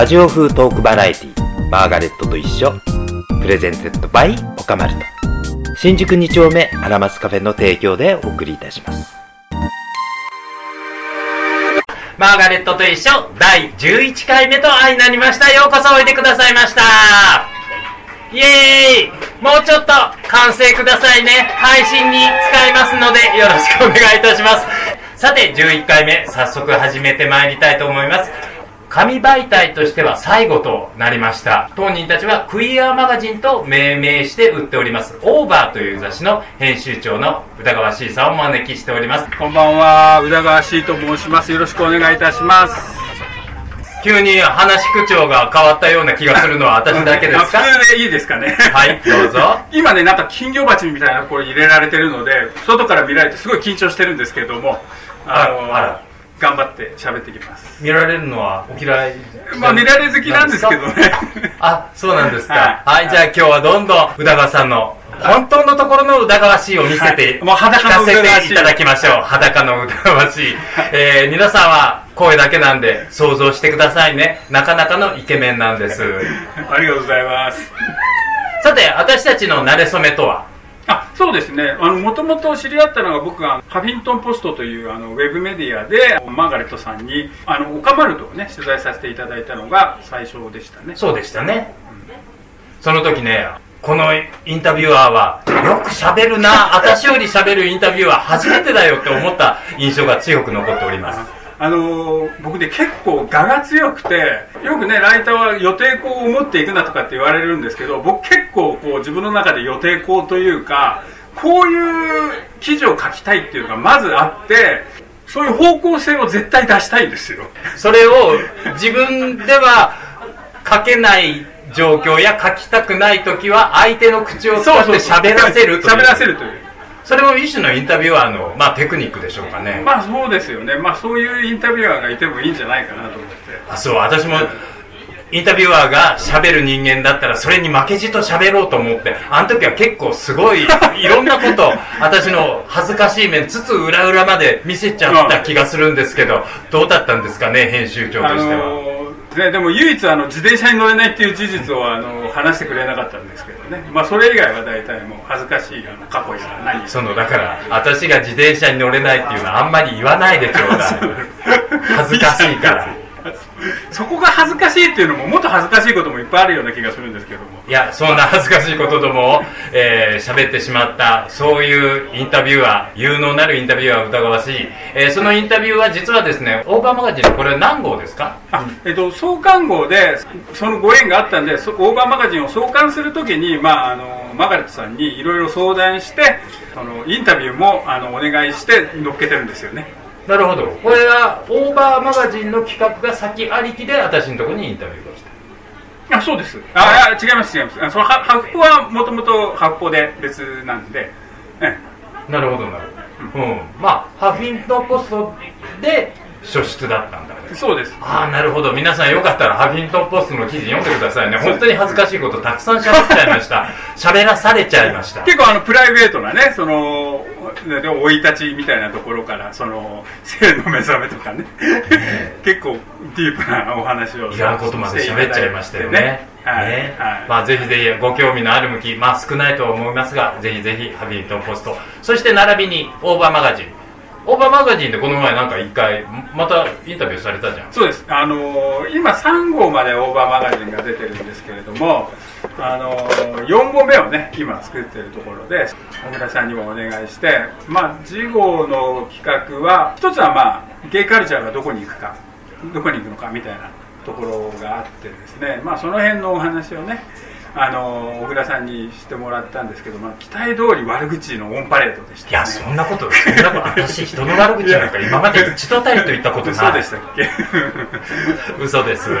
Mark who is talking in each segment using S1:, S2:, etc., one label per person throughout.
S1: ラジオ風トークバラエティマーガレットと一緒。プレゼンテッドバイオカマルト。新宿2丁目アラマスカフェの提供でお送りいたします。マーガレットと一緒第11回目と相なりました。ようこそおいでくださいました。イエーイ。もうちょっと完成くださいね。配信に使いますのでよろしくお願いいたします。さて11回目早速始めてまいりたいと思います。紙媒体としては最後となりました。当人たちはクイアマガジンと命名して売っております。オーバーという雑誌の編集長の宇田川 C さんをお招きしております。
S2: こんばんは、宇田川 C と申します。よろしくお願いいたします。
S1: 急に話し口調が変わったような気がするのは私だけですか？
S2: あ普通でいいですかね。
S1: はいどうぞ。
S2: 今ね、なんか金魚鉢みたいなこれ入れられてるので、外から見られてすごい緊張してるんですけれども、あの、
S1: ああら
S2: 頑張って喋ってきます。
S1: 見られるのはお嫌い
S2: まあ見られ好きなんですけどね。
S1: あ、そうなんですか。は、
S2: はいい
S1: じゃあ今日はどんどん宇田川さんの本当のところの宇田川 C を見せて、
S2: はいもう裸の
S1: せていただきましょう。裸の宇田川 C。えー、皆さんは声だけなんで想像してくださいね。なかなかのイケメンなんです。
S2: ありがとうございます。
S1: さて、私たちの馴れ初めとは？
S2: あそうですね、もともと知り合ったのが僕がハフィントン・ポストというあのウェブメディアでマーガレットさんにあのオカマルトをね取材させていただいたのが最初でしたね。
S1: そうでしたね。うんその時ね、このインタビュアーは、よく喋るな、私より喋るインタビュアー初めてだよって思った印象が強く残っております。
S2: あのー僕ね結構我が強くてよくねライターは予定校を持っていくなとかって言われるんですけど僕結構こう自分の中で予定校というかこういう記事を書きたいっていうのがまずあってそういう方向性を絶対出したいんですよ。
S1: それを自分では書けない状況や書きたくない時は相手の口を使って喋らせるという。
S2: 喋らせるという
S1: それも一種のインタビュアーの、まあ、テクニックでしょうかね、
S2: まあそうですよね。まあそういうインタビュアーがいてもいいんじゃないかなと思って。
S1: あそう。私もインタビュアーが喋る人間だったらそれに負けじと喋ろうと思って。あの時は結構すごい いろんなこと私の恥ずかしい面つつ裏裏まで見せちゃった気がするんですけどどうだったんですかね編集長と
S2: あ
S1: しては、
S2: のーね、でも唯一あの自転車に乗れないっていう事実をあの話してくれなかったんですけどね、まあ、それ以外は大体もう恥ずかしいあの過去や何
S1: そのだから私が自転車に乗れないっていうのはあんまり言わないでちょうだい。恥ずかしいから
S2: そこが恥ずかしいっていうのももっと恥ずかしいこともいっぱいあるような気がするんですけども。
S1: いやそんな恥ずかしいことどもをえー喋、ってしまったそういうインタビュアー有能なるインタビュアー疑わしい、えーそのインタビューは実はですねオーバーマガジンこれは何号ですか？
S2: あ、えっと、創刊号でそのご縁があったんでそオーバーマガジンを創刊するときに、まあ、あのマーガレットさんにいろいろ相談してそのインタビューもあのお願いして載っけてるんですよね
S1: なるほど。これはオーバーマガジンの企画が先ありきで私のところにインタビューが来た。
S2: あそうです。ああ違います違います。あそのハハフポはもともとハフポで別なんで、ええ。
S1: なるほどなるほど、うん、まあハフィントンポストで初出だったんだ
S2: そうです。
S1: ああなるほど。皆さんよかったらハフィントンポストの記事読んでくださいね。本当に恥ずかしいことたくさん喋っちゃいました。喋らされちゃいました。
S2: 結構あのプライベートなねそので生い立ちみたいなところからその性の目覚めとかね。結構ディープなお話を
S1: いらんことまで喋っちゃいましたよね。
S2: はい、
S1: ね。
S2: はい。
S1: まあぜひぜひご興味のある向き、まあ少ないとは思いますが、ぜひぜひハビリトンポスト、そして並びにオーバーマガジン。オーバーマガジンでこの前なんか一回、またインタビューされたじゃん。
S2: そうですあの今3号までオーバーマガジンが出てるんですけれどもあの4号目をね今作ってるところで小倉さんにもお願いしてまあ次号の企画は一つはまあゲイカルチャーがどこに行くかどこに行くのかみたいなところがあってですねまあその辺のお話をねあの小倉さんにしてもらったんですけど、まあ、期待通り悪口のオンパレードでした、ね、
S1: いや、そんなこと、そんなこと、私人の悪口なんか今まで一度たりと言ったことない。
S2: 嘘でしたっけ、
S1: 嘘です。
S2: うん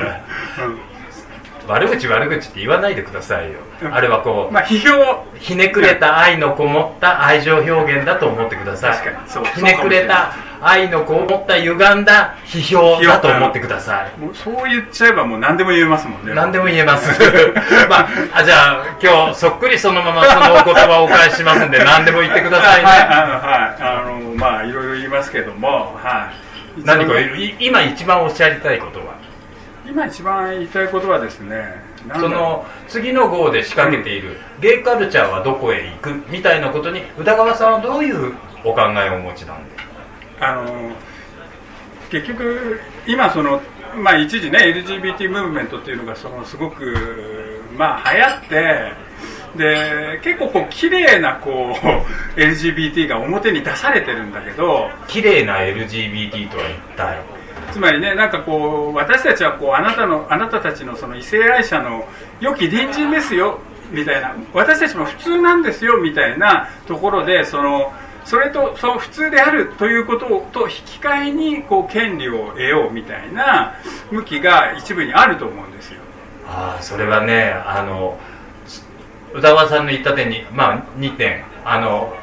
S1: 悪口悪口って言わないでくださいよ。あれはこう、
S2: まあ批評
S1: ひねくれた愛のこもった愛情表現だと思ってください
S2: 確かにそう
S1: ひねくれた愛のこもった歪んだ批評だと思ってください。
S2: もうそう言っちゃえばもう何でも言えますもんね。
S1: 何でも言えます。まああじゃあ今日そっくりそのままそのお言葉をお返ししますんで何でも言ってくださいね、
S2: はい、はい、あの、まあ、いろいろ言いますけども、はい。
S1: 何かい今一番おっしゃりたいことは？
S2: 今一番言いたいことはですね
S1: その次の号で仕掛けている、ゲイカルチャーはどこへ行く？みたいなことに宇田川さんはどういうお考えをお持ちなんで？
S2: あの結局今そのまあ一時ね LGBT ムーブメントっていうのがそのすごくまあ流行ってで結構こう綺麗なこう LGBT が表に出されてるんだけど
S1: 綺麗な LGBT とは一体？
S2: つまりねなんかこう私たちはこうあなたのあなたたちのその異性愛者の良き隣人ですよみたいな。私たちも普通なんですよみたいなところでそのそれとその普通であるということと引き換えにこう権利を得ようみたいな向きが一部にあると思うんですよ。
S1: あそれはねあの宇田川さんの言った点にまあ2点あの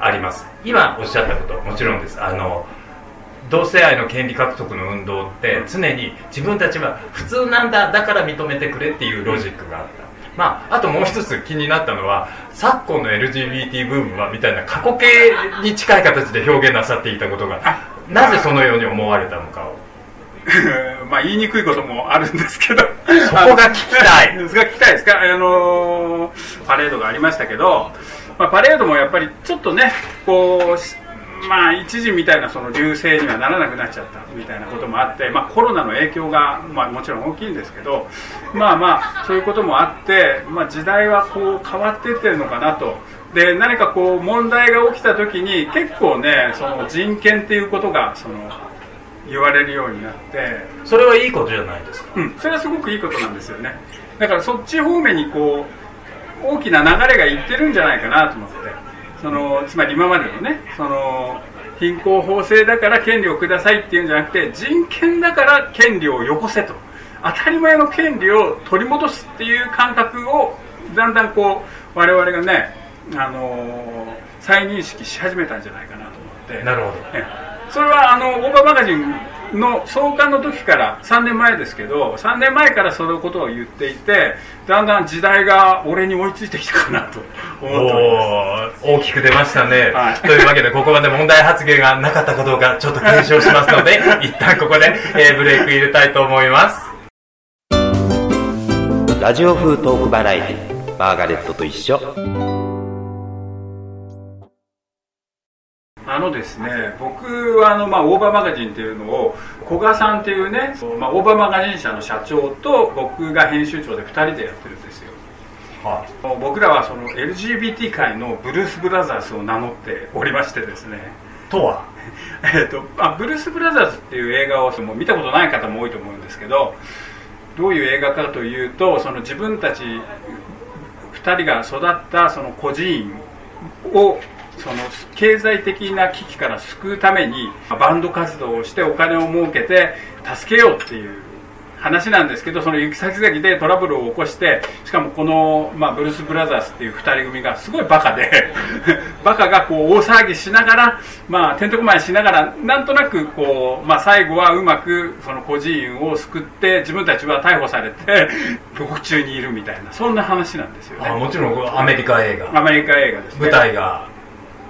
S1: あります。今おっしゃったこともちろんです。あの同性愛の権利獲得の運動って常に自分たちは普通なんだだから認めてくれっていうロジックがあったまあ、あともう一つ気になったのは昨今の LGBT ブームはみたいな過去形に近い形で表現なさっていたことがなぜそのように思われたのかを。
S2: まあ言いにくいこともあるんですけど。
S1: そこが聞きたい。
S2: そこが聞きたいですか？あのー、パレードがありましたけど、まあ、パレードもやっぱりちょっとねこうまあ一時みたいなその流星にはならなくなっちゃったみたいなこともあって、まあ、コロナの影響が、まあ、もちろん大きいんですけどまあまあそういうこともあって、まあ、時代はこう変わっていってるのかなと。で何かこう問題が起きた時に結構ねその人権っていうことがその言われるようになって。
S1: それはいいことじゃないですか。
S2: うんそれはすごくいいことなんですよね。だからそっち方面にこう大きな流れがいってるんじゃないかなと思ってそのつまり今までのねその貧困法制だから権利をくださいっていうんじゃなくて人権だから権利をよこせと。当たり前の権利を取り戻すっていう感覚をだんだんこう我々がね、あのー、再認識し始めたんじゃないかなと思って。
S1: なるほど、
S2: それはあのオーバーマガジンの創刊の時から3年前ですけど3年前からそのことを言っていてだんだん時代が俺に追いついてきたかなと思って
S1: お大きく出ましたね、
S2: はい。
S1: というわけでここまで問題発言がなかったかどうかちょっと検証しますので 一旦ここで、えーブレイク入れたいと思います。
S3: ラジオ風トークバラエティマーガレットと一緒
S2: のですね僕はあの、まあ、オーバーマガジンっていうのを古賀さんっていうね、まあ、オーバーマガジン社の社長と僕が編集長で2人でやってるんですよ。
S1: は
S2: 僕らはその LGBT 界のブルース・ブラザーズを名乗っておりましてですね。
S1: とは？
S2: えっとあブルース・ブラザーズっていう映画をもう見たことない方も多いと思うんですけどどういう映画かというとその自分たち2人が育ったその孤児院をその経済的な危機から救うためにバンド活動をしてお金を儲けて助けようっていう話なんですけどその行き先々でトラブルを起こしてしかもこの、まあ、ブルース・ブラザーズっていう2人組がすごいバカで バカがこう大騒ぎしながら、まあ、てんてこまいしながらなんとなくこう、まあ、最後はうまくその孤児院を救って自分たちは逮捕されて獄中にいるみたいなそんな話なんですよね。
S1: あもちろんアメリカ映画。
S2: アメリカ映画ですね。
S1: 舞台が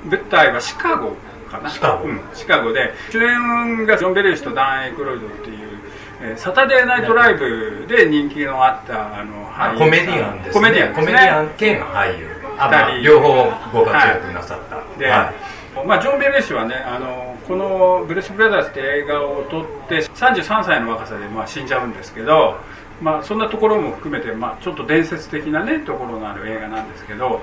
S2: 舞台はシカゴかな。
S1: シカゴ。
S2: うん、シカゴで主演がジョン・ベルーシとダン・エイクロイドっていう、えーサタデーナイトライブで人気のあったあの俳優
S1: コメディアンですね。
S2: コメディアンね。
S1: コメディアン兼俳優。あ、両方ご活躍なさった、
S2: で、
S1: は
S2: まあ、ジョン・ベルーシはねあのこの「ブルース・ブラザーズ」って映画を撮って33歳の若さで、まあ、死んじゃうんですけど、まあ、そんなところも含めて、まあ、ちょっと伝説的なねところのある映画なんですけど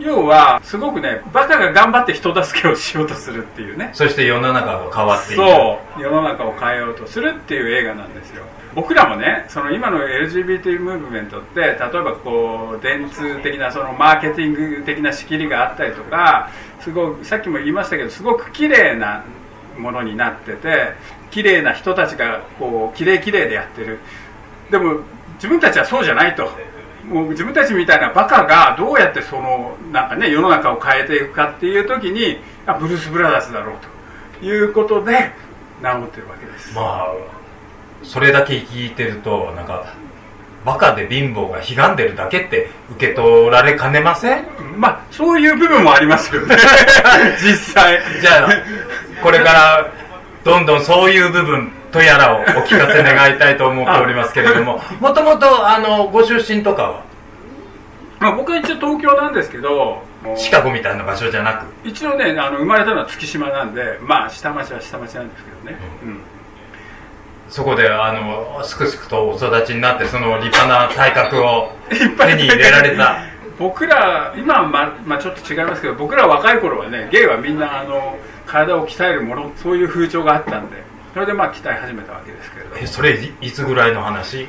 S2: 要はすごくねバカが頑張って人助けをしようとするっていうね。
S1: い、そして世の中が変わっていく。
S2: そう。世の中を変えようとするっていう映画なんですよ。僕らもねその今の LGBT ムーブメントって例えばこう電通的なそのマーケティング的な仕切りがあったりとかすごくさっきも言いましたけどすごく綺麗なものになってて綺麗な人たちがこう綺麗綺麗でやってる。でも自分たちはそうじゃないともう自分たちみたいなバカがどうやってそのなんかね世の中を変えていくかっていう時にあブルース・ブラザーズだろうということで名乗ってるわけです。
S1: まあそれだけ聞いてるとなんかバカで貧乏が悲願でるだけって受け取られかねません？
S2: まあそういう部分もありますよね。実際。
S1: じゃあこれからどんどんそういう部分取とやらをお聞かせ願いたいと思っておりますけれどももともとあのご出身とかは？
S2: まあ、僕は一応東京なんですけど
S1: シカゴみたいな場所じゃなく
S2: 一応ねあの生まれたのは月島なんでまあ下町は下町なんですけどね、うん。
S1: そこであのすくすくとお育ちになってその立派な体格を手に入れられた。
S2: 僕ら今はま、まあ、ちょっと違いますけど僕ら若い頃はねゲイはみんなあの体を鍛えるものそういう風潮があったんでそれでまあ鍛え始めたわけですけれど
S1: えそれいいつぐらいの話？
S2: えーっ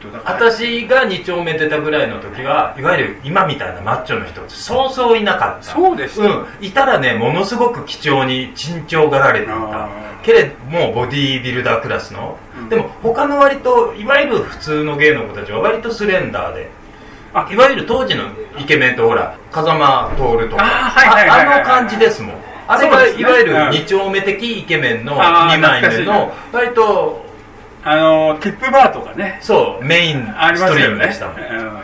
S2: とだから。
S1: 私が2丁目出たぐらいの時はいわゆる今みたいなマッチョの人そうそういなかった。
S2: そうでした。
S1: うん。いたらねものすごく貴重に珍重がられていた。けれどもボディービルダークラスの、
S2: うん。
S1: でも他の割といわゆる普通の芸の子たちは割とスレンダーで。
S2: あ。
S1: いわゆる当時のイケメンとほら風間徹とか。
S2: あーはいはいはいはい
S1: ああの感じですもんあれがいわゆる
S2: うん。
S1: 2丁目的イケメンの
S2: あー
S1: 2枚目
S2: 懐
S1: の割と
S2: あのティップバーとかね。
S1: そうメインストリームでしたもん。
S2: うん。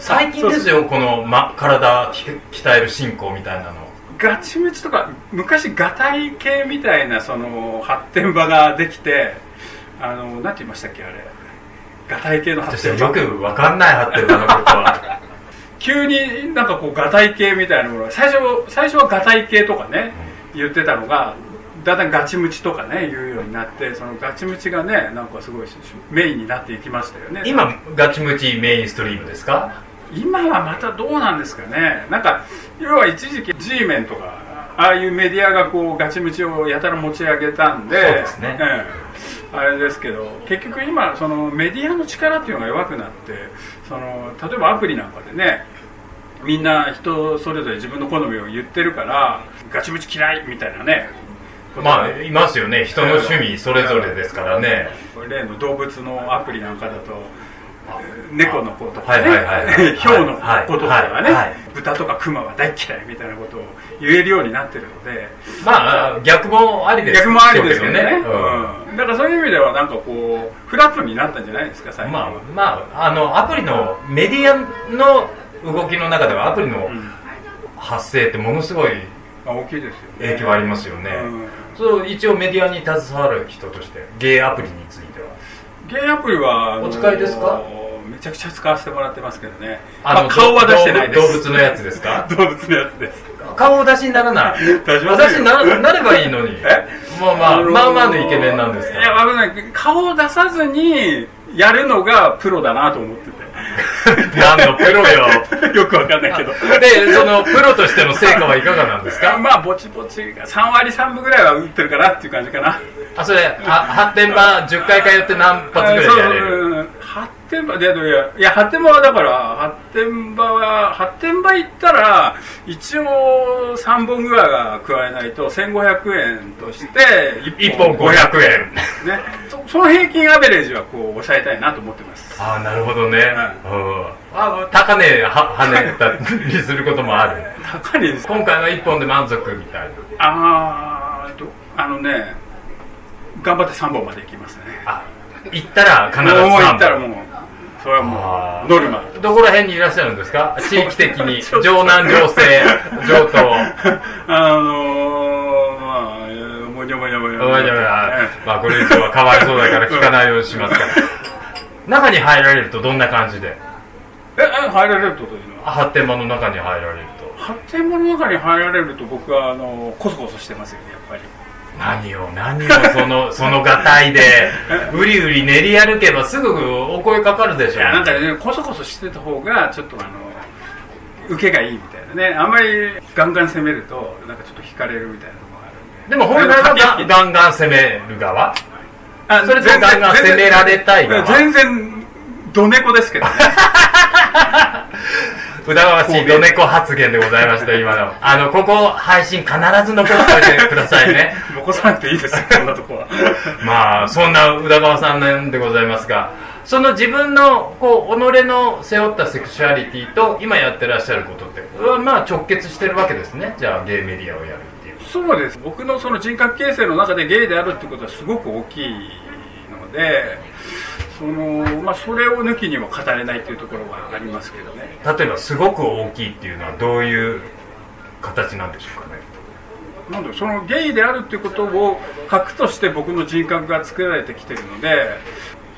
S1: 最近ですよこの、ま、体き鍛える進行みたいなの。
S2: ガチムチとか昔ガタイ系みたいなその発展場ができてあのなんて言いましたっけあれ。ガタイ系の発展場。
S1: よくわかんない発展場のことは
S2: 急になんかこうガタイ系みたいなものが最初最初はガタイ系とかね言ってたのがだんだんガチムチとかね言うようになってそのガチムチがねなんかすごいメインになっていきましたよね。
S1: 今ガチムチメインストリームですか？
S2: 今はまたどうなんですかね。なんか要は一時期 G メンとかああいうメディアがこうガチムチをやたら持ち上げたんで
S1: そうですね。
S2: ええ。あれですけど結局今そのメディアの力っていうのが弱くなってその例えばアプリなんかでねみんな人それぞれ自分の好みを言ってるからガチムチ嫌いみたいなね
S1: まあいますよね。人の趣味それぞれですからね。
S2: 例の動物のアプリなんかだと猫の子とかね、ヒョウの子とかがね、
S1: はいはい
S2: 豚とかクマは大嫌いみたいなことを言えるようになってるので。
S1: まあ逆もありです。
S2: 逆もありですけどね、
S1: うん。
S2: うん。だからそういう意味ではなんかこうフラットになったんじゃないですか最近
S1: まあ
S2: は、
S1: まああのアプリのメディアの動きの中ではアプリの
S2: うん。
S1: 発生ってものすごい
S2: まあ、大きいですよね。
S1: 影響ありますよね、
S2: うん。
S1: そう一応メディアに携わる人としてゲイアプリについては。
S2: ゲイアプリは
S1: お使いですか？
S2: めちゃくちゃ使わせてもらってますけどね。
S1: あの
S2: まあ、顔は出してないです。
S1: 動物のやつですか？
S2: 動物のやつです。
S1: 顔を出しにならない。私ななればいいのに。
S2: え？
S1: まあまあ、
S2: のー
S1: まあまあのイケメンなんですか？
S2: いやわかんない。顔を出さずにやるのがプロだなと思ってて。
S1: 何のプロよ。
S2: よくわかんないけど。
S1: でそのプロとしての成果はいかがなんですか？
S2: まあぼちぼちが3割3分ぐらいは打ってるかなっていう感じかな。
S1: あそれあ発展場10回通って何発ぐらいでやれる？
S2: 場でいやいや発展場はだから発展場は発展場行ったら一応3本ぐらいは加えないと1500円として
S1: 1本500円。
S2: ねそその平均アベレージはこう抑えたいなと思ってます。
S1: ああなるほどね、
S2: は
S1: うん。あ高値は跳ねたりすることもある。
S2: 高いです
S1: 今回の1本で満足みたいな。
S2: あーどあのね頑張って3本まで行きますね。
S1: あ行ったら必ず
S2: もう
S1: 3本
S2: 行ったらもうそれは
S1: あ
S2: も
S1: ー
S2: うノルマ。
S1: どこら辺にいらっしゃるんですか？地域的に。城南城西上東
S2: あのー、まあえーもにょもにょもにょ
S1: おいおいおいまあこれ以上はかわいそうだから聞かないようにしますから。中に入られるとどんな感じで？
S2: ええ入られるとというの？は
S1: 発展場の中に入られると。
S2: 発展場の中に入られると僕はあのコソコソしてますよねやっぱり
S1: 何を何をその そのがたいでうりうり練り歩けばすぐお声かかるでしょ。
S2: いやなんかねコソコソしてた方がちょっとあの受けがいいみたいなね。あんまりガンガン攻めるとなんかちょっと惹かれるみたいなところがあるんで。
S1: でも本来はガガンガン攻める側？
S2: あ
S1: それともガンガン攻められたい側？
S2: 全然ドネコですけどね
S1: 宇田川氏ドネコ発言でございました今の。あのここ配信必ず残しておいてくださいね。
S2: 残さなくていいですよ こんなとこは。
S1: まあそんな宇田川さんなんでございますがその自分のこう己の背負ったセクシュアリティと今やってらっしゃることってはまあ直結してるわけですね。じゃあゲイメディアをやるっていう。
S2: そうです。僕のその人格形成の中でゲイであるってことはすごく大きいのでその、まあ、それを抜きにも語れないっていうところがありますけどね。
S1: 例えばすごく大きいっていうのはどういう形なんでしょうかね。
S2: なんそのゲイであるっていうことを核として僕の人格が作られてきてるので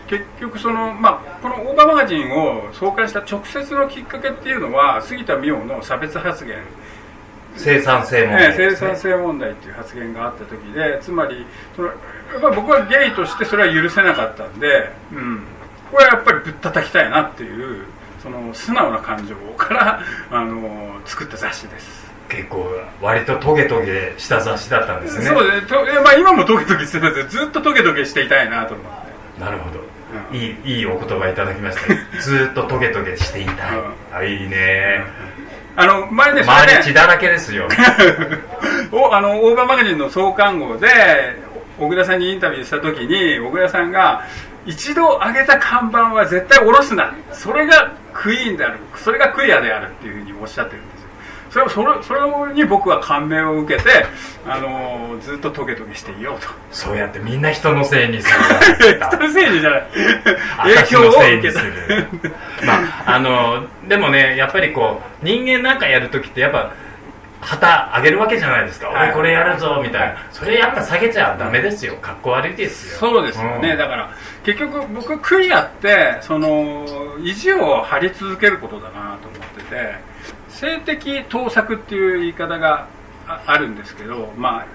S2: 結局その、まあ、このオーバーマガジンを創刊した直接のきっかけっていうのは杉田美桜の差別発言。
S1: 生産性問題
S2: ね、生産性問題っていう発言があった時でつまりそのやっぱり僕はゲイとしてそれは許せなかったんで、うん、これはやっぱりぶったたきたいなっていうその素直な感情からあの作った雑誌です。
S1: 結構割とトゲトゲした雑誌だったんですね。
S2: そうですね。とえまあ、今もトゲトゲしてますずっとトゲトゲしていたいなと思って。
S1: なるほど、
S2: うん。
S1: いいいいお言葉いただきました。ずーっとトゲトゲしていたい、
S2: うん。
S1: あいいね。
S2: あの前ねそ
S1: 周り血だらけですよ。
S2: おあのオーバーマガジンの創刊号で小倉さんにインタビューした時に小倉さんが一度上げた看板は絶対下ろすな。それがクイーンである。それがクイアであるっていうふうにおっしゃってるんですよ。それをそれそれに僕は感銘を受けてあのずっとトゲトゲしていようと。
S1: そうやってみんな人のせいにする
S2: 人のせいにじゃない。影
S1: 私
S2: 響を受けた
S1: まああのでもねやっぱりこう人間なんかやるときってやっぱ旗上げるわけじゃないですか、
S2: はい。
S1: 俺これやるぞみたいな、
S2: はい。
S1: それやっぱ下げちゃダメですよ。かっこ悪いですよ。
S2: そうですよね、
S1: うん
S2: だから結局僕クイアってその意地を張り続けることだなと思ってて性的盗作っていう言い方がああるんですけどまあ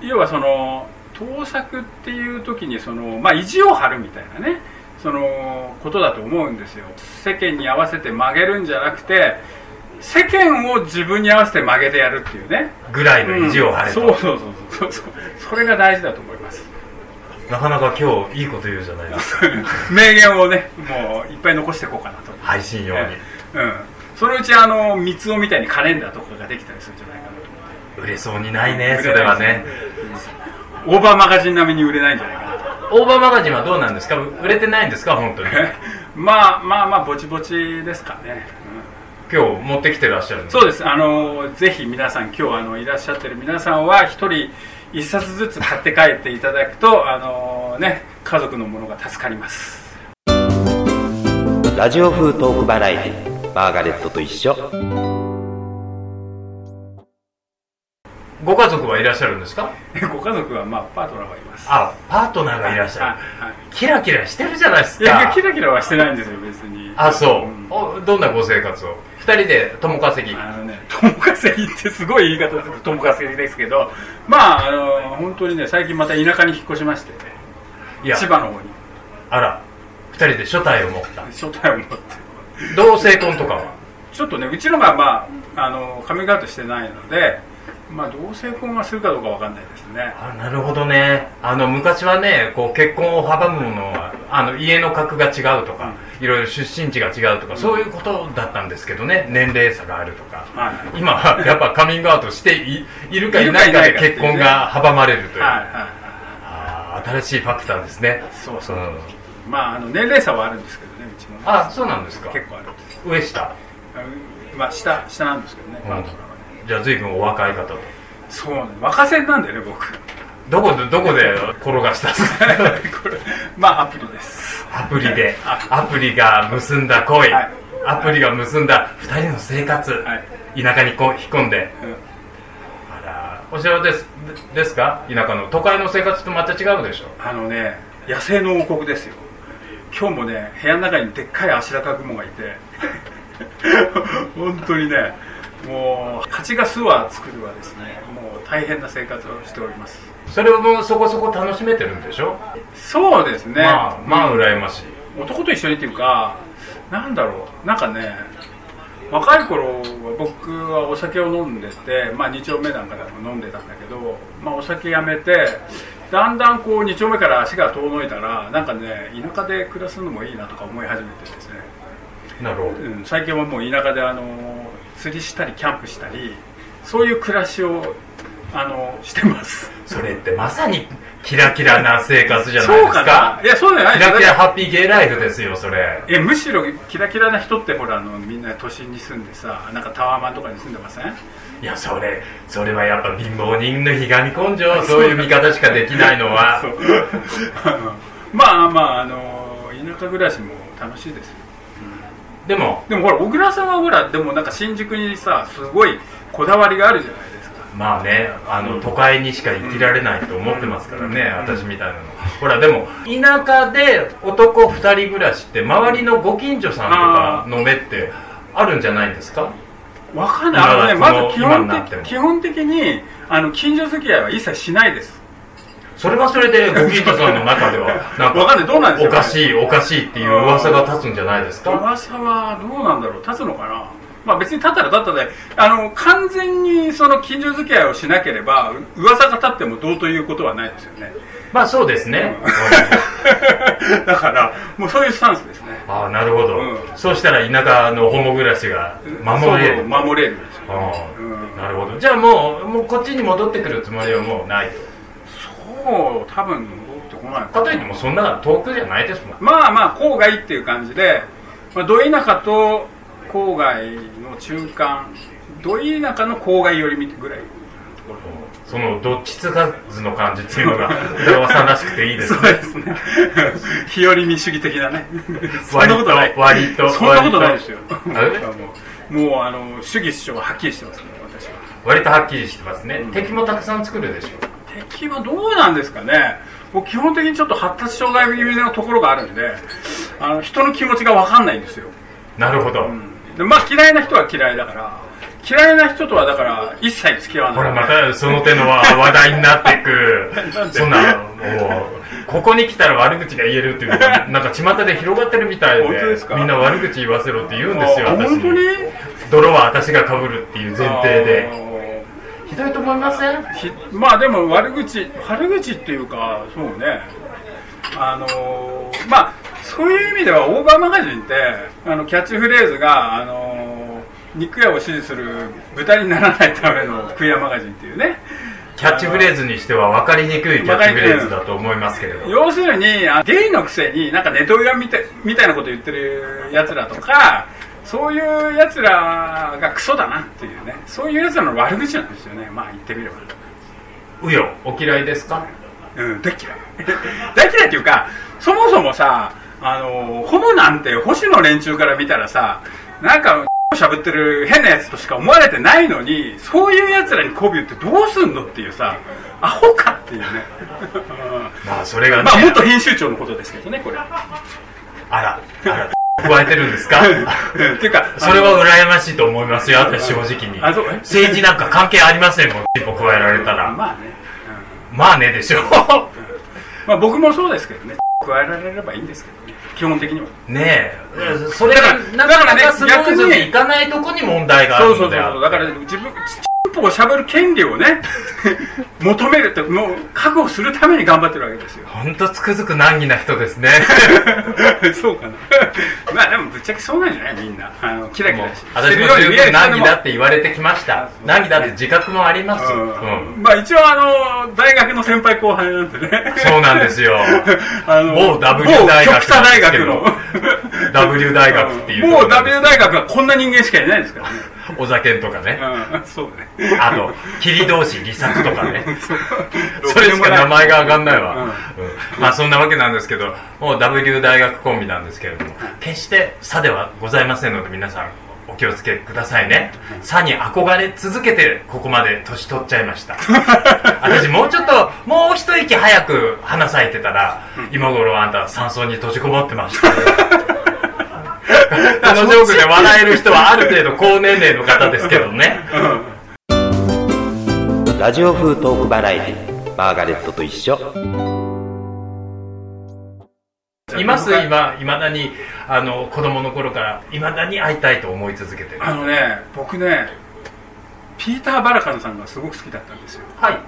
S2: 要はその盗作っていう時にその、まあ、意地を張るみたいなねそのことだと思うんですよ。世間に合わせて曲げるんじゃなくて世間を自分に合わせて曲げてやるっていうね。
S1: ぐらいの意地を張れと、
S2: うん。そうそうそうそう。そうそれが大事だと思います。
S1: なかなか今日いいこと言うじゃないですか。
S2: 名言をねもういっぱい残していこうかなと。
S1: 配信用に、
S2: うん。そのうちあの三つ男みたいにカレンダーとかができたりするんじゃないかなと。思って
S1: 売れそうにないねそれはね。
S2: オーバーマガジン並みに売れないんじゃないかなと。
S1: オーバーマガジンはどうなんですか？売れてないんですか？本当に。
S2: まあまあまあぼちぼちですかね、
S1: 今日持ってきてらっしゃるん
S2: うん
S1: です。
S2: そうです。あのぜひ皆さん今日あのいらっしゃってる皆さんは一人一冊ずつ買って帰っていただくとあのね家族のものが助かります。
S3: ラジオ風トークバラエティマーガレットと一緒
S1: ご家族はいらっしゃるんですか？
S2: ご家族はまあパートナーはいます。
S1: あパートナーがいらっしゃる。
S2: はいはい。
S1: キラキラしてるじゃないです
S2: いや
S1: か
S2: キラキラはしてないんですよ別に。
S1: あそう、
S2: ん。
S1: おどんなご生活を？二人で共稼ぎ。
S2: あのね友稼ぎってすごい言い方です友稼ぎですけどまああの本当にね最近また田舎に引っ越しまして
S1: いや。
S2: 千葉の方に。
S1: あら二人で初対を持った。
S2: 初対を持って。
S1: 同性婚とかは？
S2: ちょっとねうちのがまああのカミングアウトしてないのでまあ同性婚はするかどうかわかんないですね。
S1: あなるほどね。あの昔はねこう結婚を阻むものはあの家の格が違うとか、いろいろ出身地が違うとか、そういうことだったんですけどね。年齢差があるとか、
S2: はい
S1: 今はやっぱカミングアウトしていいるかいないかで結婚が阻まれるという、
S2: はいはいはい。
S1: あー新しいファクターですね。
S2: そうそう、
S1: ん。
S2: まああの年齢差はあるんですけどねうちもね。
S1: あそうなんですか。
S2: 結構あるんです
S1: 上下、
S2: まあ下下なんですけどね、
S1: うん。
S2: パートナーはね
S1: じゃあ随分お若い方と。
S2: そうね。若線なんだよね僕。
S1: どこでどこで転がしたんですか？
S2: これまあアプリです。
S1: アプリで。
S2: あ
S1: アプリ。が結んだ恋、
S2: はい。
S1: アプリが結んだ2人の生活、
S2: はい。
S1: 田舎にこう引っ込んで。
S2: うん。
S1: あらお城です。でですか？田舎の都会の生活とまた違うでしょ
S2: あのね野生の王国ですよ。今日もね部屋の中にでっかいアシラカグモがいて。本当にねもう蜂が巣は作るはですねもう大変な生活をしております。
S1: それをもうそこそこ楽しめてるんでしょ、
S2: そうですね。
S1: まあまあ
S2: うん。
S1: 羨ましい。
S2: 男と一緒にっていうかなんだろう。なんかね若い頃は僕はお酒を飲んでて、まあ、2丁目なんかでも飲んでたんだけど、まあ、お酒やめてだんだんこう2丁目から足が遠のいたらなんかね田舎で暮らすのもいいなとか思い始めてですね、
S1: なるほど。
S2: うん、最近はもう田舎であの釣りしたりキャンプしたりそういう暮らしをあのしてます。
S1: それってまさにキラキラな生活じゃないですか。
S2: かな？いやそうじゃない。
S1: キラキラハッピーゲイライフですよそれ。
S2: えむしろキラキラな人ってほらあのみんな都心に住んでさなんかタワーマンとかに住んでません？
S1: いやそれそれはやっぱ貧乏人のひがみ根性 そう。いう見方しかできないのは。
S2: まあまああの田舎暮らしも楽しいです。よ
S1: でも
S2: でもほら小倉さんはほらでもなんか新宿にさすごいこだわりがあるじゃないですか。
S1: まあねあの都会にしか生きられないと思ってますからね、私みたいなのほらでも田舎で男2人暮らしって周りのご近所さんとかの目ってあるんじゃないんですか？
S2: わかんない。あのねま
S1: 今
S2: ず基本的基本的にあの近所付き合いは一切しないです
S1: それはそれでご近所さんの中では なん
S2: わかんない。どうなんですか？
S1: おかしいおかしいっていう噂が立つんじゃないですか？
S2: 噂はどうなんだろう。立つのかな？まあ別に立ったら立ったであの完全にその近所付き合いをしなければう噂が立ってもどうということはないですよね。
S1: まあそうですね、
S2: だからもうそういうスタンスですね。
S1: ああなるほど、
S2: うん。
S1: そうしたら田舎のホモ暮らしが守れる。
S2: 守れるんですよ。
S1: ああ
S2: うん
S1: なるほど。じゃあもうもうこっちに戻ってくるつもりはもうない
S2: そう多分戻ってこない。
S1: かといってもそんな遠くじゃないですもん。
S2: まあまあ郊外っていう感じで、まあ、ど田舎と郊外の中間ど田舎の郊外寄りぐらい。
S1: そのどっちつかずの感じっていうのが宇田川さんらしくていいです
S2: そう
S1: ね
S2: ですね。日和見主義的なね。そんなことない。
S1: 割と
S2: そんなことないですよ。もうもうあの主義主張ははっきりしてますね私は。
S1: 割とはっきりしてますね、
S2: うん。
S1: 敵もたくさん作るでしょ
S2: 敵はどうなんですかね。僕基本的にちょっと発達障害気味のところがあるんであの人の気持ちが分かんないんですよ、
S1: なるほど、
S2: うん。でまあ嫌いな人は嫌いだから嫌いな人とはだから一切付き合わない。
S1: ほらまたその手の 話題になっていくそんなもうここに来たら悪口が言えるっていうのが なんか巷で広がってるみたいでみんな悪口言わせろって言うんですよ
S2: あ
S1: 私
S2: 本当に？
S1: 泥は私が被るっていう前提で。
S2: あ
S1: ひどいと思いません？
S2: まあでも悪口悪口っていうかそうね。あのーまあそういう意味ではオーバーマガジンってあのキャッチフレーズがあのー肉屋を支持する豚にならないためのクイアマガジンっていうね。
S1: キャッチフレーズにしては分かりにくいキャッチフレーズだと思いますけれど。
S2: 要するにあゲイのくせになんかネトウヨみたいみたいなこと言ってるやつらとかそういうやつらがクソだなっていうね。そういうやつらの悪口なんですよね。まあ言ってみれば。
S1: うよお嫌いですか？
S2: うん大嫌い。大嫌いっていうかそもそもさあのホモなんて星の連中から見たらさなんか しゃぶってる変なやつとしか思われてないのにそういうやつらに媚び売ってどうすんのっていうさアホかっていうね。
S1: まあそれがね、
S2: まあ元編集長のことですけどねこれ。
S1: あらあら加えてるんですか？
S2: うんっていうか
S1: それは羨ましいと思いますよ私正直に。
S2: あそう
S1: 政治なんか関係ありませんもん一歩加えられたら。
S2: まあね、
S1: まあねでしょ。
S2: まあ僕もそうですけどね。加えられればいいんですけどね。基本的には。
S1: ねえ。それが
S2: だから
S1: なかな
S2: だからね
S1: かスムーズにいかないとこに問題があ
S2: そうそうそう
S1: るのであ
S2: そう。だから自分チンポをしゃべる権利をね 求めるってもう覚悟するために頑張ってるわけですよ。
S1: 本当つくづく難儀な人ですね。
S2: そうかな。まあでもぶっちゃけそうなんじゃない？みんな。あのキラキラして
S1: 私も十分難儀だって言われてきました。難儀だって自覚もあります。
S2: う
S1: うん。
S2: んまあ一応あの大学の先輩後輩なんでね。
S1: そうなんですよ。
S2: あの
S1: 某 W
S2: 某
S1: 大学
S2: 大学の。
S1: W 大学っていう
S2: もう W 大学はこんな人間しかいないですからね
S1: お酒とかね。
S2: うん。そうね。
S1: あと霧同士利作とかね。
S2: そ
S1: れしか名前が上がんないわ、まあそんなわけなんですけどもう W 大学コンビなんですけれども決して差ではございませんので皆さんお気をつけくださいね。差に憧れ続けてここまで年取っちゃいました。私もうちょっともう一息早く花咲いてたら今頃あんた山荘に閉じこもってましたよこのジョークで笑える人はある程度高年齢の方ですけどね。
S3: ラジオ風トークバラエティマーガレットと一緒。
S1: います今いまだにあの子供の頃からいまだに会いたいと思い続けてる。
S2: あのね僕ねピーター・バラカンさんがすごく好きだったんですよ。
S1: はい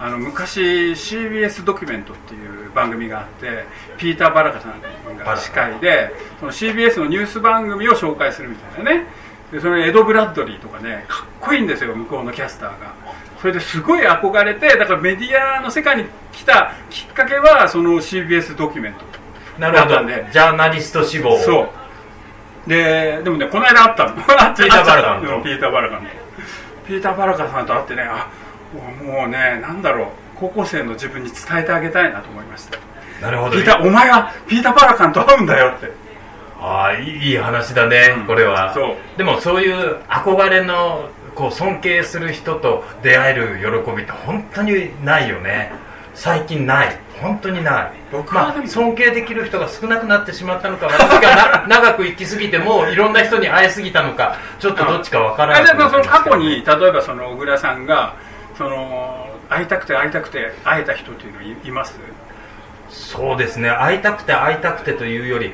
S2: あの昔 CBS ドキュメントっていう番組があってピーター・バラカさんが司会でその CBS のニュース番組を紹介するみたいなね。でそのエド・ブラッドリーとかねかっこいいんですよ向こうのキャスターが。それですごい憧れてだからメディアの世界に来たきっかけはその CBS ドキュメント
S1: なるほど
S2: だったんで。
S1: ジャーナリスト志望。を
S2: そう。ででもねこの間会ったの。
S1: ピーターバラカン
S2: ピーター・バラカンと。ピーター・バラカンさんと会ってねあもうねなんだろう高校生の自分に伝えてあげたいなと思いました
S1: なるほど。
S2: ピーターお前はピーター・バラカンと会うんだよって。
S1: ああいい話だね、
S2: うん。
S1: これは。
S2: そう。
S1: でもそういう憧れのこう尊敬する人と出会える喜びって本当にないよね。最近ない。本当にない。まあ、尊敬できる人が少なくなってしまったのか私がな 長く生きすぎてもいろんな人に会いすぎたのかちょっとどっちかわからない
S2: あでもその過去に例えばその小倉さんがその会いたくて会いたくて会えた人っていうのはいいます？
S1: そうですね。会いたくて会いたくてというより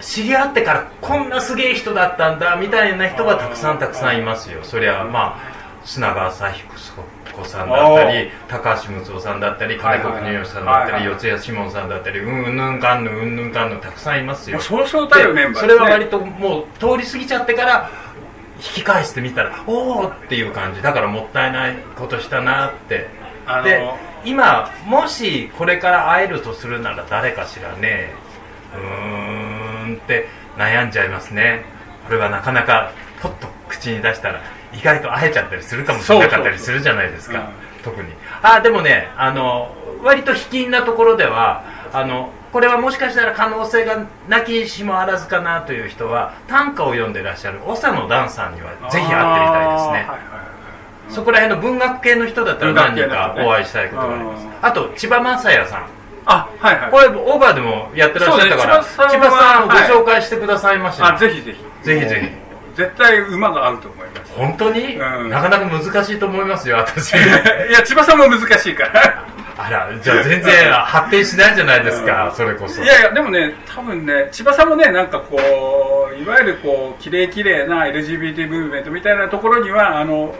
S1: 知り合ってからこんなすげえ人だったんだみたいな人がたくさんたくさんいますよ。そりゃまあ砂川佐彦さんだったり高橋睦夫さんだったり金子国義さんだったり四谷志門さんだったりうんぬんかんぬんうんぬんかんぬんたくさんいますよ。
S2: そうそうたるメンバー、
S1: ね、それは割ともう通り過ぎちゃってから引き返してみたらおおっていう感じ。だからもったいないことしたなって。で今もしこれから会えるとするなら誰かしらねうーんって悩んじゃいますね。これはなかなかポッと口に出したら意外と会えちゃったりするかもしれなかったりするじゃないですか。特に。あでもねあの割と卑近なところではあのこれはもしかしたら可能性がなきしもあらずかなという人は短歌を読んでらっしゃる長野段さんにはぜひ会ってみたいですね、そこら辺の文学系の人だったら何人かお会いしたいことがあります、あと千葉雅也さん。
S2: あはいはい。
S1: これオーバーでもやってらっしゃったから、ね、千葉さんご紹介してくださいました、
S2: あぜひぜひ。
S1: ぜひぜ
S2: ひ。絶対馬が合うと思います。
S1: 本当に、うん、なかなか難しいと思いますよ私。い
S2: や千葉さんも難しいから
S1: あらじゃあ全然発展しないじゃないですか、うん、それこそ。
S2: いやいやでもね多分ね千葉さんもねなんかこういわゆるこう綺麗綺麗な LGBT ムーブメントみたいなところにはあの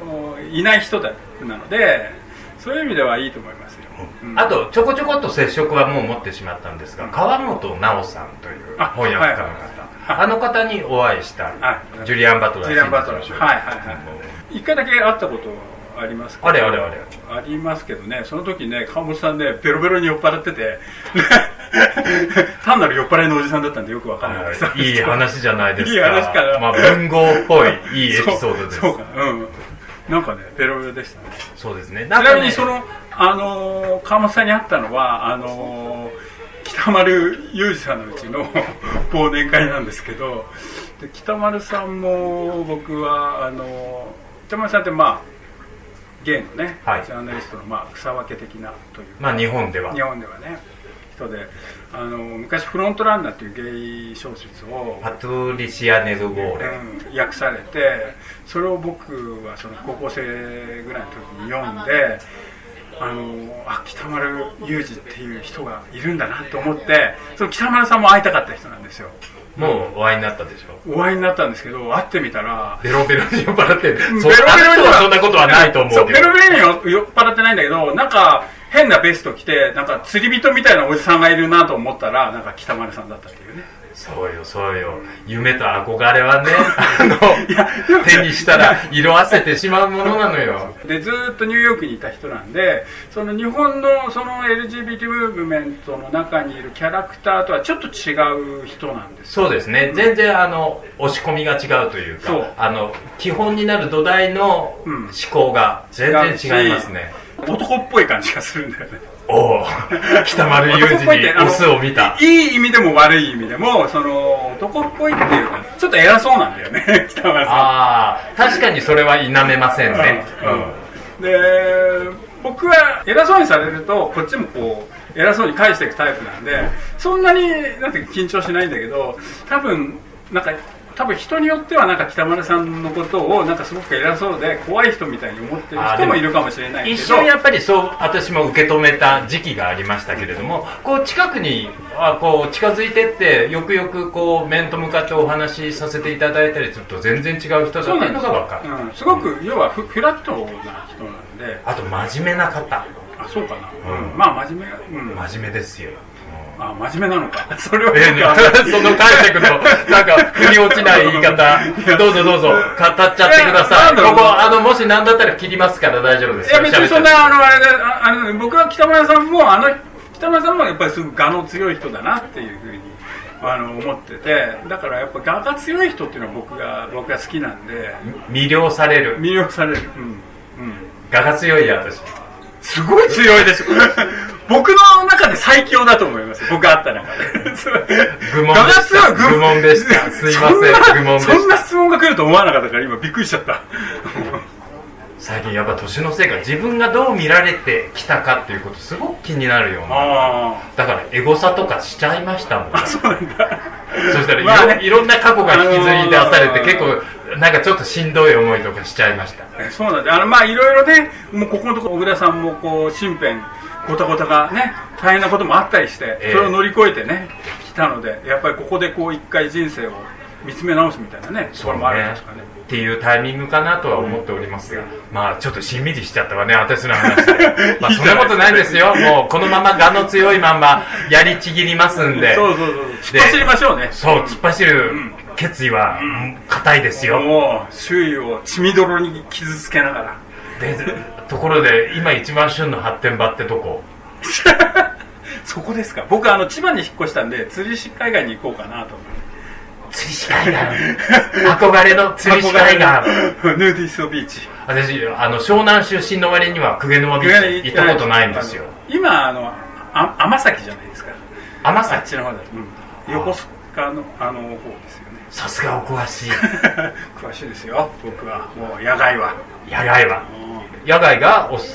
S2: いない人だなのでそういう意味ではいいと思いますよ、
S1: うん、あとちょこちょこっと接触はもう持ってしまったんですが、川本直さんという翻訳家の方、あの方にお会いしたジュリアン・バトラー
S2: ジュリアン・バトラー。はいはいはい一回だけ会ったことあります
S1: あれあれあれ。
S2: ありますけどね。その時ね川本さんねベロベロに酔っ払ってて。単なる酔っ払いのおじさんだったんでよくわからない。です
S1: いい話じゃないですか。
S2: いい話から
S1: まあ文豪っぽいいいエピソードです。
S2: そうか。うん。なんかねベロベロでしたね。
S1: そうですね。ち
S2: なみにそのあの川本さんに会ったのはあの北丸裕二さんのうちの 忘年会なんですけど。で北丸さんも僕はあの北丸さんってまあゲイのね、はい、ジャーナリストの、まあ、草分け的なという
S1: まあ日本では。
S2: 日本ではね人であの昔「フロントランナー」っていうゲイ小説を
S1: パトリシア・ネル・ゴーレ、
S2: うん、訳されてそれを僕はその高校生ぐらいの時に読んであのあ北丸裕二っていう人がいるんだなと思ってその北丸さんも会いたかった人なんですよ
S1: もうお会いになったでしょ？
S2: お会いになったんですけど会ってみたら
S1: ベロベロに酔っ払ってベロベロにはそんなことはないと思うけど。
S2: ベロベロに酔っ払ってないんだけどなんか変なベスト着てなんか釣り人みたいなおじさんがいるなと思ったらなんか北丸さんだったっていうね
S1: そうよそうよ。夢と憧れはねあの手にしたら色あせてしまうものなのよ。
S2: でずっとニューヨークにいた人なんでその日本のその LGBT ムーブメントの中にいるキャラクターとはちょっと違う人なんです。
S1: そうですね、全然あの押し込みが違うというかあの基本になる土台の思考が全然違いますね、
S2: 男っぽい感じがするんだよね
S1: おお北丸裕二にオスを見た。
S2: いい意味でも悪い意味でもその男っぽいっていうかちょっと偉そうなんだよね 北丸さん。
S1: ああ確かにそれは否めませんね、
S2: うん、で僕は偉そうにされるとこっちもこう偉そうに返していくタイプなんでそんなになんて緊張しないんだけど多分なんか多分人によってはなんか北丸さんのことをなんかすごく偉そうで怖い人みたいに思ってる人もいるかもしれないけど。
S1: 一瞬やっぱりそう私も受け止めた時期がありましたけれどもこう近くにあこう近づいてってよくよくこう面と向かってお話しさせていただいたりすると全然違う人だっていうのが分かる。
S2: す,、うん、すごく要はフフラットな人なんで。
S1: あと真面目な方。
S2: あそうかな、うん、まあ真面目、
S1: うん、真面目ですよ
S2: あ真面目なのか。それは、
S1: えー、その解釈のなんか腑に落ちない言い方。どうぞどうぞ。語っちゃってください。ここあのもし何だったら切りますから大丈夫です。
S2: いや別にそんなあのあれああの僕は北村さんもあの北村さんもやっぱりすごく我の強い人だなっていうふうにあの思ってて。だからやっぱ我が強い人っていうのは僕が僕が好きなんで。
S1: 魅了される。
S2: 魅了される。うん、
S1: うん、我が強いや私
S2: すごい強いです。僕の中で最強だと思います。僕あった中で
S1: 愚問でした。愚問。でした。すいません。愚問でした。
S2: そんな質問が来ると思わなかったから今びっくりしちゃった。
S1: 最近やっぱ年のせいか。自分がどう見られてきたかっていうことすごく気になるような。
S2: あ
S1: だからエゴサとかしちゃいましたもん
S2: あそうなんだ
S1: そしたらいろ,、
S2: まあね。
S1: いろんな過去が引きずり出されて
S2: あのー
S1: 結構なんかちょっとしんどい思いとかしちゃいました。
S2: えそうなんだあのまあいろいろねもうここのところ小倉さんもこう身辺ごたごたがね大変なこともあったりして、
S1: ええ。
S2: それを乗り越えてね来たのでやっぱりここでこう一回人生を見つめ直すみたいなね。ところもあるんですかね
S1: っていうタイミングかなとは思っておりますが、まあちょっとしんみりしちゃったわね私の話で。まあそんなことないですよ。もうこのまま我の強いまんまやりちぎりますんで。
S2: そうそうそう突っ走りましょうね。
S1: そう突っ走る決意は固いですよ。
S2: もう周囲を血みどろに傷つけながら。
S1: でところで今一番旬の発展場ってどこ？
S2: そこですか。僕あの千葉に引っ越したんで釣り師海岸に行こうかなと
S1: 釣り師海岸憧れの釣り師海岸
S2: ヌーディストビーチ。
S1: 私あの湘南出身の割には鵠沼ビーチ行ったことないんですよ。
S2: 今あのあ天崎じゃないですか。あっ
S1: 天崎
S2: ちの方だ、うん、横須賀のあの方ですよね。
S1: さすがお詳しい。
S2: 詳しいですよ。僕は。もう野外は。
S1: 野外は。野外がお好き。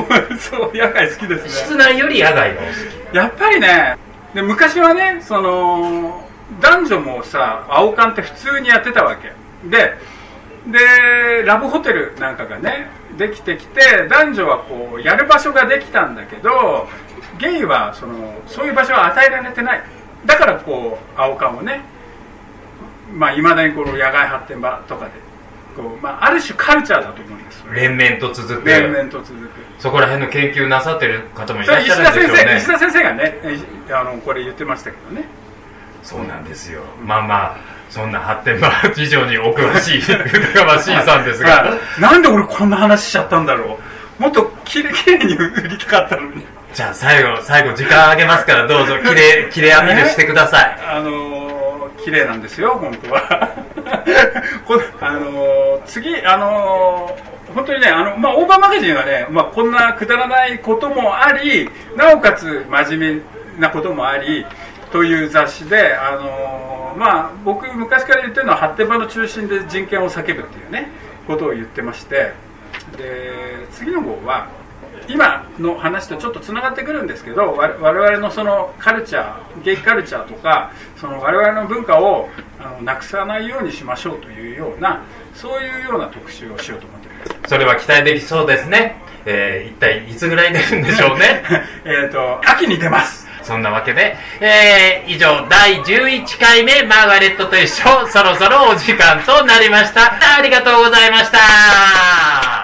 S2: そう野外好きですね。
S1: 室内より野外がお好き。
S2: やっぱりね。で昔はねその男女もさ青缶って普通にやってたわけ。ででラブホテルなんかがねできてきて男女はこうやる場所ができたんだけどゲイはそのそういう場所は与えられてない。だからこう青缶をねまあいまだにこの野外発展場とかでこう、まあ、ある種カルチャーだと思うんですよ
S1: 連綿と続く。
S2: 連綿と続く。
S1: そこら辺の研究なさってる方もいらっしゃるんでしょうね。
S2: 石田先生がねえあのこれ言ってましたけどね
S1: そうなんですよ。まあまあそんな発展場事情にお詳しい疑わしいさんですが。
S2: は いなんで俺こんな話しちゃったんだろう。もっときれいに売りたかったのに。
S1: じゃあ最後最後時間あげますからどうぞきれいきれいアピールしてください。
S2: あのー、綺麗なんですよ本当は。このあのー、次あのー、本当にねあの、まあ、オーバーマガジンはね、まあ、こんなくだらないこともありなおかつ真面目なこともありという雑誌で、あのーまあ、僕昔から言ってるのは発展場の中心で人権を叫ぶっていうねことを言ってましてで次の号は今の話とちょっとつながってくるんですけど我我々のそのカルチャーゲイカルチャーとかその我々の文化をあのなくさないようにしましょうというようなそういうような特集をしようと思ってます。
S1: それは期待できそうですね。えー、一体いつぐらい出るんでしょうね？
S2: えっと秋に出ます
S1: そんなわけで、えー、以上第11回目マーガレットと一緒そろそろお時間となりました。ありがとうございました。